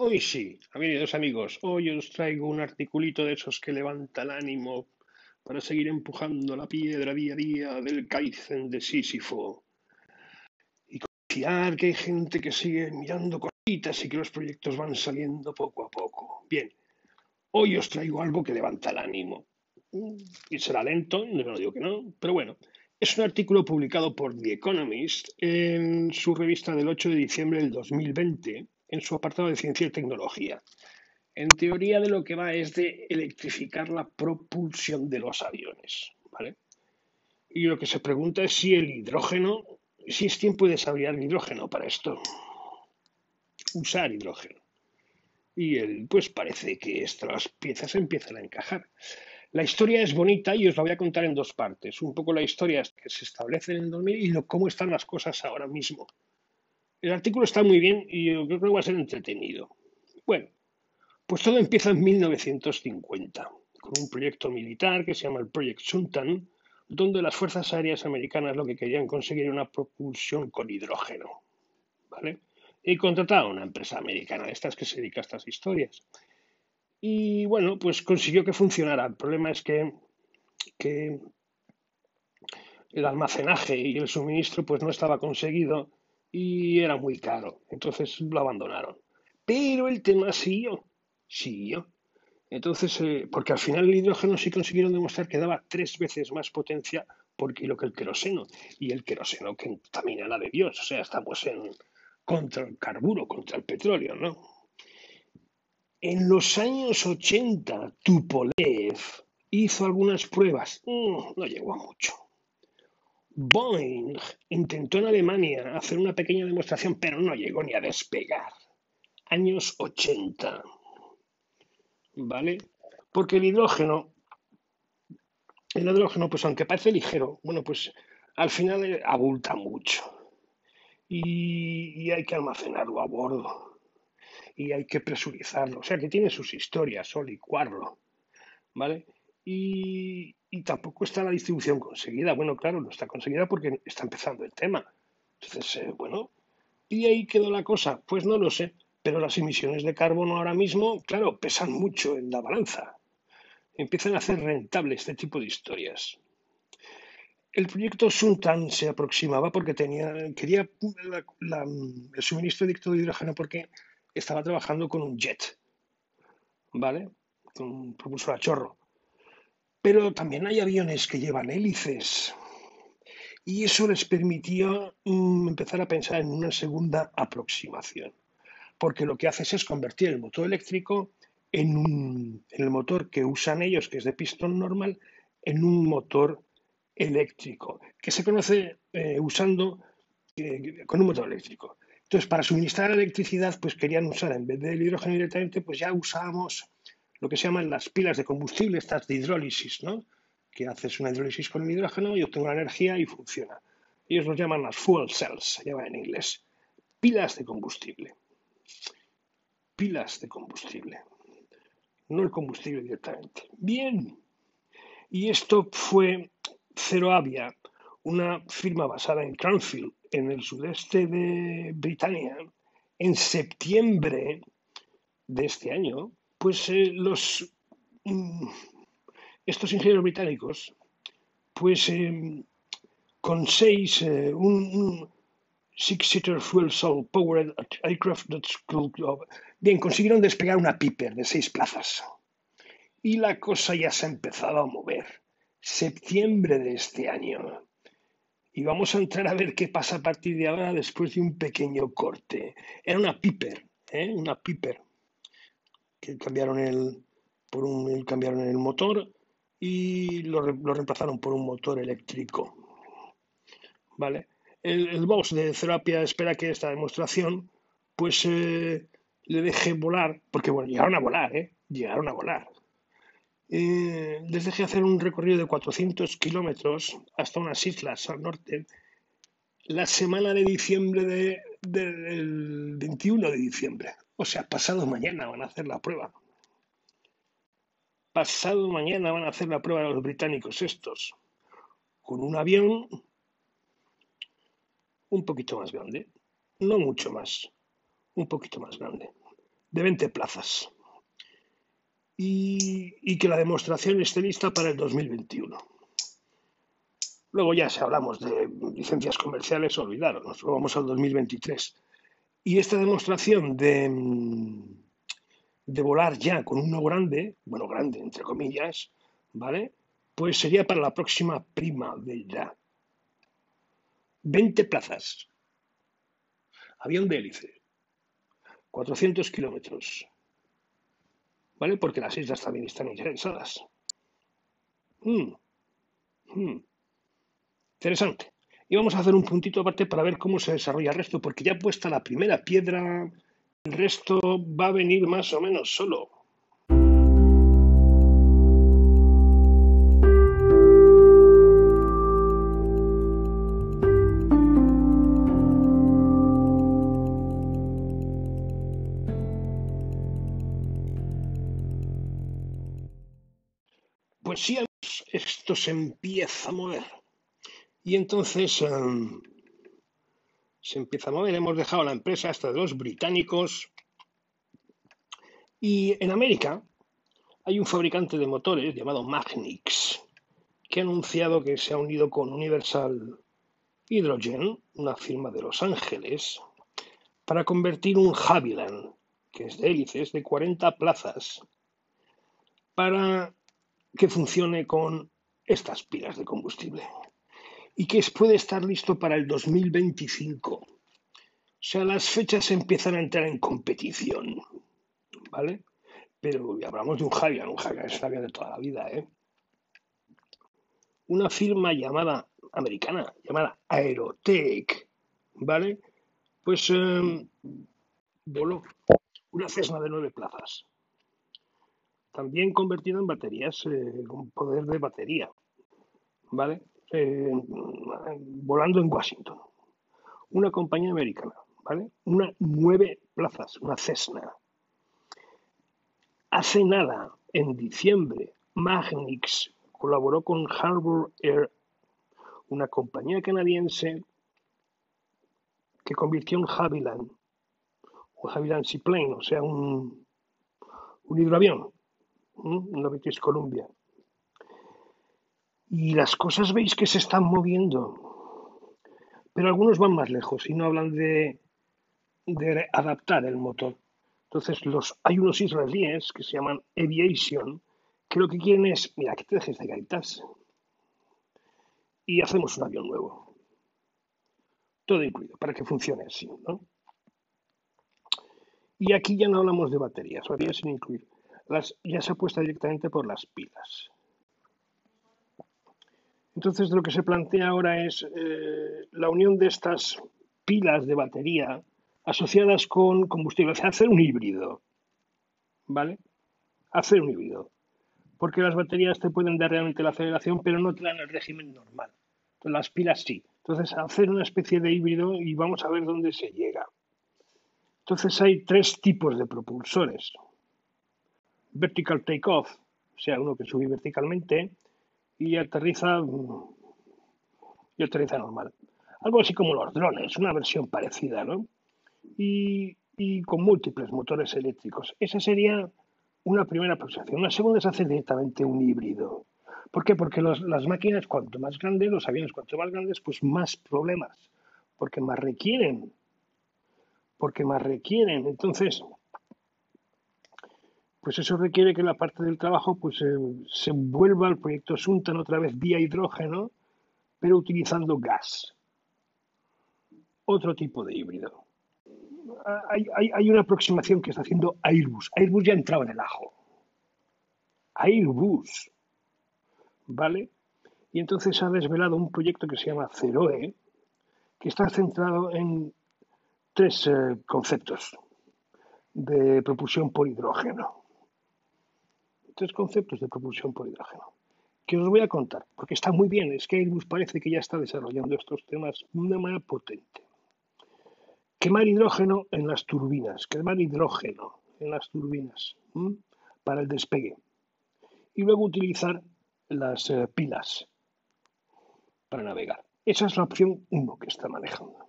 Hoy sí, queridos amigos, hoy os traigo un articulito de esos que levanta el ánimo para seguir empujando la piedra día a día del Kaizen de Sísifo. Y confiar que hay gente que sigue mirando cositas y que los proyectos van saliendo poco a poco. Bien, hoy os traigo algo que levanta el ánimo. Y será lento, no digo que no, pero bueno. Es un artículo publicado por The Economist en su revista del 8 de diciembre del 2020 en su apartado de ciencia y tecnología. En teoría de lo que va es de electrificar la propulsión de los aviones. ¿vale? Y lo que se pregunta es si el hidrógeno, si es tiempo de desarrollar hidrógeno para esto. Usar hidrógeno. Y el, pues parece que estas piezas empiezan a encajar. La historia es bonita y os la voy a contar en dos partes. Un poco la historia que se establece en el 2000 y lo, cómo están las cosas ahora mismo. El artículo está muy bien y yo creo que va a ser entretenido. Bueno, pues todo empieza en 1950, con un proyecto militar que se llama el Project Suntan, donde las fuerzas aéreas americanas lo que querían conseguir era una propulsión con hidrógeno. ¿Vale? Y contrataron a una empresa americana estas que se dedica a estas historias. Y bueno, pues consiguió que funcionara. El problema es que, que el almacenaje y el suministro pues no estaba conseguido y era muy caro. Entonces lo abandonaron. Pero el tema siguió, siguió. Entonces, eh, porque al final el hidrógeno sí consiguieron demostrar que daba tres veces más potencia por kilo que el queroseno. Y el queroseno que contamina la de Dios. O sea, estamos en contra el carburo, contra el petróleo, ¿no? En los años 80, Tupolev hizo algunas pruebas. Mm, no llegó a mucho. Boeing intentó en Alemania hacer una pequeña demostración, pero no llegó ni a despegar. Años 80. ¿Vale? Porque el hidrógeno, el hidrógeno, pues aunque parece ligero, bueno, pues al final abulta mucho. Y, hay que almacenarlo a bordo. Y hay que presurizarlo. O sea que tiene sus historias, licuarlo. ¿Vale? Y, y tampoco está la distribución conseguida. Bueno, claro, no está conseguida porque está empezando el tema. Entonces, eh, bueno, ¿y ahí quedó la cosa? Pues no lo sé, pero las emisiones de carbono ahora mismo, claro, pesan mucho en la balanza. Empiezan a hacer rentable este tipo de historias. El proyecto Suntan se aproximaba porque tenía, quería el suministro directo de hidrógeno porque estaba trabajando con un jet, ¿vale? Con un propulsor a chorro. Pero también hay aviones que llevan hélices. Y eso les permitió mm, empezar a pensar en una segunda aproximación. Porque lo que haces es convertir el motor eléctrico en, el motor que usan ellos, que es de pistón normal, en un motor eléctrico, que se conoce eh, usando eh, con un motor eléctrico. Entonces, para suministrar electricidad, pues querían usar, en vez del hidrógeno directamente, pues ya usábamos lo que se llaman las pilas de combustible, estas de hidrólisis, ¿no? Que haces una hidrólisis con el hidrógeno y obtengo la energía y funciona. Ellos los llaman las fuel cells, se llama en inglés. Pilas de combustible. Pilas de combustible. No el combustible directamente. Bien. Y esto fue Ceroavia, una firma basada en Cranfield, en el sudeste de Britania, en septiembre de este año, pues eh, los, mm, estos ingenieros británicos, pues eh, con seis, eh, un, six-seater fuel cell powered aircraft bien, consiguieron despegar una Piper de seis plazas. Y la cosa ya se ha empezado a mover. Septiembre de este año. Y vamos a entrar a ver qué pasa a partir de ahora después de un pequeño corte. Era una Piper, ¿eh? una Piper que cambiaron el, por un, cambiaron el motor y lo, reemplazaron por un motor eléctrico. ¿Vale? El, boss de Terapia espera que esta demostración pues eh, le deje volar, porque bueno, llegaron a volar, ¿eh? Llegaron a volar. Eh, les deje hacer un recorrido de 400 kilómetros hasta unas islas al norte la semana de diciembre de, del 21 de diciembre. O sea, pasado mañana van a hacer la prueba. Pasado mañana van a hacer la prueba los británicos estos. Con un avión un poquito más grande. No mucho más. Un poquito más grande. de 20 plazas. Y, que la demostración esté lista para el 2021. Luego ya si hablamos de licencias comerciales, olvidaros, vamos al 2023. Y esta demostración de, de volar ya con uno grande, bueno, grande entre comillas, ¿vale? Pues sería para la próxima primavera. 20 plazas. Avión de hélice. 400 kilómetros. ¿Vale? Porque las islas también están interesadas. Mm. Interesante. Y vamos a hacer un puntito aparte para ver cómo se desarrolla el resto, porque ya puesta la primera piedra, el resto va a venir más o menos solo. Pues sí, esto se empieza a mover. Y entonces em, se empieza a mover. Hemos dejado la empresa hasta de los británicos. Y en América hay un fabricante de motores llamado Magnix que ha anunciado que se ha unido con Universal Hydrogen, una firma de Los Ángeles, para convertir un Havilland, que es de hélices, de 40 plazas, para que funcione con estas pilas de combustible y que puede estar listo para el 2025. O sea, las fechas empiezan a entrar en competición, ¿vale? Pero hablamos de un Javier, un Javier es Javier de toda la vida, ¿eh? Una firma llamada, americana, llamada Aerotech, ¿vale? Pues em, voló una Cessna de nueve plazas, también convertida en baterías eh, con poder de batería, ¿vale? Eh, volando en Washington. Una compañía americana, ¿vale? Una nueve plazas, una Cessna. Hace nada, en diciembre, Magnix colaboró con Harbour Air, una compañía canadiense que convirtió un Havilland, un Havilland Seaplane, o sea, un, un hidroavión, una British Columbia, y las cosas veis que se están moviendo. Pero algunos van más lejos y no hablan de, de adaptar el motor. Entonces los, hay unos israelíes que se llaman Aviation que lo que quieren es, mira, que te dejes de gaitas y hacemos un avión nuevo. Todo incluido, para que funcione así, ¿no? Y aquí ya no hablamos de baterías, baterías sin incluir. Las, ya se apuesta directamente por las pilas. Entonces, lo que se plantea ahora es eh, la unión de estas pilas de batería asociadas con combustible, o sea, hacer un híbrido, ¿vale? Hacer un híbrido. Porque las baterías te pueden dar realmente la aceleración, pero no te dan el régimen normal. las pilas sí. Entonces, hacer una especie de híbrido y vamos a ver dónde se llega. Entonces, hay tres tipos de propulsores. Vertical takeoff, o sea, uno que sube verticalmente, y aterriza y aterriza normal. Algo así como los drones, una versión parecida, ¿no? Y, con múltiples motores eléctricos. Esa sería una primera aproximación. Una segunda es hacer directamente un híbrido. ¿Por qué? Porque las máquinas, cuanto más grandes, los aviones, cuanto más grandes, pues más problemas. Porque más requieren. Porque más requieren. Entonces, pues eso requiere que la parte del trabajo pues, se vuelva al proyecto Suntan otra vez vía hidrógeno, pero utilizando gas. Otro tipo de híbrido. Hay, una aproximación que está haciendo Airbus. Airbus ya entraba en el ajo. Airbus. ¿Vale? Y entonces ha desvelado un proyecto que se llama Ceroe, que está centrado en tres eh, conceptos de propulsión por hidrógeno tres conceptos de propulsión por hidrógeno que os voy a contar, porque está muy bien, es que Airbus parece que ya está desarrollando estos temas de una manera potente. Quemar hidrógeno en las turbinas, quemar hidrógeno en las turbinas para el despegue. Y luego utilizar las eh, pilas para navegar. Esa es la opción 1 que está manejando.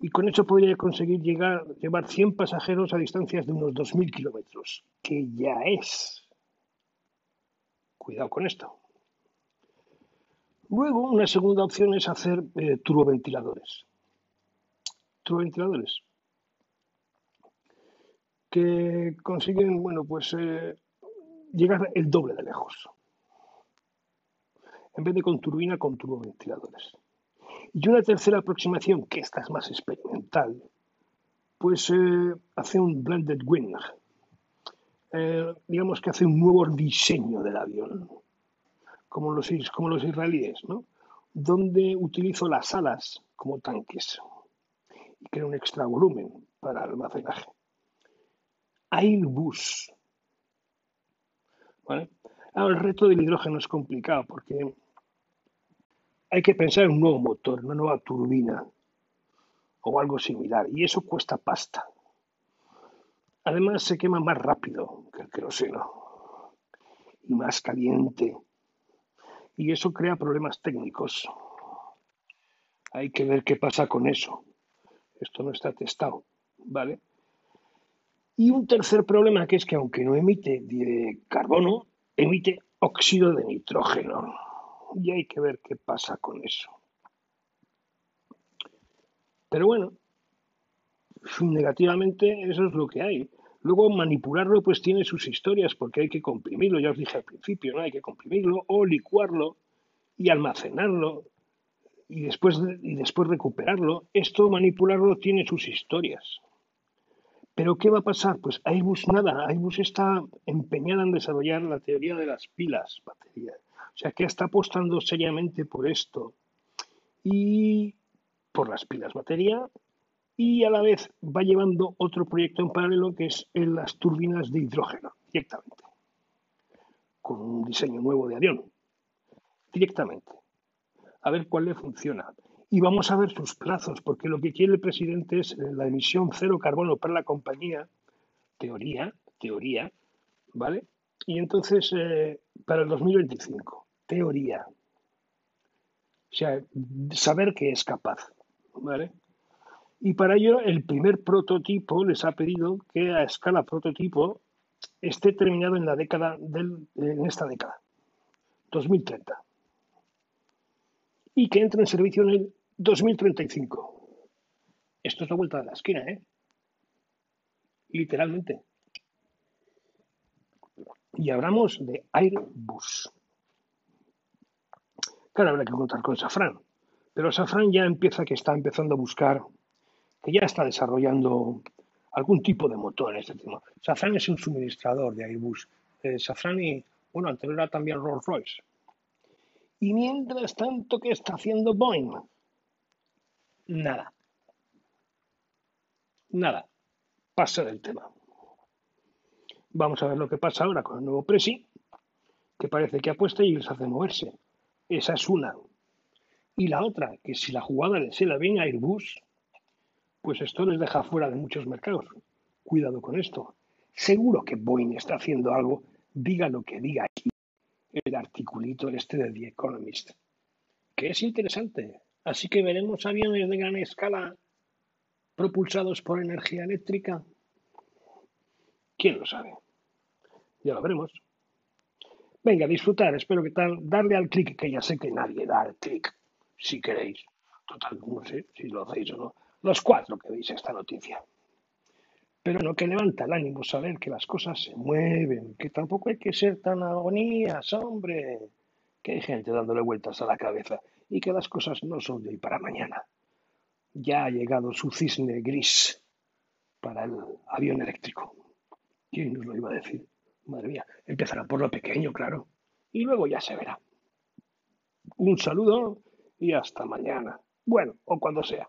Y con eso podría conseguir llegar, llevar 100 pasajeros a distancias de unos 2.000 kilómetros, que ya es. Cuidado con esto. Luego, una segunda opción es hacer eh, turboventiladores. Turboventiladores que consiguen, bueno, pues eh, llegar el doble de lejos. En vez de con turbina, con turboventiladores. Y una tercera aproximación, que esta es más experimental, pues eh, hace un blended wing. Eh, digamos que hace un nuevo diseño del avión, como los, como los israelíes, ¿no? donde utilizo las alas como tanques y crea un extra volumen para almacenaje. Airbus. ¿Vale? Ahora, el reto del hidrógeno es complicado porque hay que pensar en un nuevo motor, una nueva turbina o algo similar, y eso cuesta pasta. Además, se quema más rápido que el queroseno y más caliente, y eso crea problemas técnicos. Hay que ver qué pasa con eso. Esto no está testado, ¿vale? Y un tercer problema que es que aunque no emite carbono, emite óxido de nitrógeno y hay que ver qué pasa con eso. Pero bueno, negativamente eso es lo que hay. Luego manipularlo pues tiene sus historias porque hay que comprimirlo, ya os dije al principio, ¿no? Hay que comprimirlo o licuarlo y almacenarlo y después, y después recuperarlo. Esto manipularlo tiene sus historias. Pero ¿qué va a pasar? Pues Airbus nada, Airbus está empeñada en desarrollar la teoría de las pilas, baterías. O sea, que está apostando seriamente por esto y por las pilas batería y a la vez va llevando otro proyecto en paralelo que es en las turbinas de hidrógeno, directamente, con un diseño nuevo de avión, directamente, a ver cuál le funciona. Y vamos a ver sus plazos, porque lo que quiere el presidente es la emisión cero carbono para la compañía, teoría, teoría, ¿vale? Y entonces, eh, para el 2025 teoría. O sea, saber que es capaz. ¿Vale? Y para ello, el primer prototipo les ha pedido que a escala prototipo esté terminado en la década del, en esta década, 2030. Y que entre en servicio en el 2035. Esto es la vuelta de la esquina, ¿eh? Literalmente. Y hablamos de Airbus. Claro, habrá que contar con Safran. Pero Safran ya empieza que está empezando a buscar, que ya está desarrollando algún tipo de motor en este tema. Safran es un suministrador de Airbus. Eh, Safran y, bueno, anterior era también Rolls Royce. Y mientras tanto, ¿qué está haciendo Boeing? Nada. Nada. Pasa del tema. Vamos a ver lo que pasa ahora con el nuevo Presi, que parece que apuesta y les hace moverse. Esa es una. Y la otra, que si la jugada se la viene a Airbus, pues esto les deja fuera de muchos mercados. Cuidado con esto. Seguro que Boeing está haciendo algo, diga lo que diga aquí el articulito este de The Economist, que es interesante. Así que veremos aviones de gran escala propulsados por energía eléctrica. ¿Quién lo sabe? Ya lo veremos. Venga, disfrutar, espero que tal, darle al clic, que ya sé que nadie da al clic, si queréis. Total, no sé si lo hacéis o no. Los cuatro que veis esta noticia. Pero lo que levanta el ánimo saber que las cosas se mueven, que tampoco hay que ser tan agonías, hombre. Que hay gente dándole vueltas a la cabeza y que las cosas no son de hoy para mañana. Ya ha llegado su cisne gris para el avión eléctrico. ¿Quién nos lo iba a decir? Madre mía, empezará por lo pequeño, claro. Y luego ya se verá. Un saludo y hasta mañana. Bueno, o cuando sea.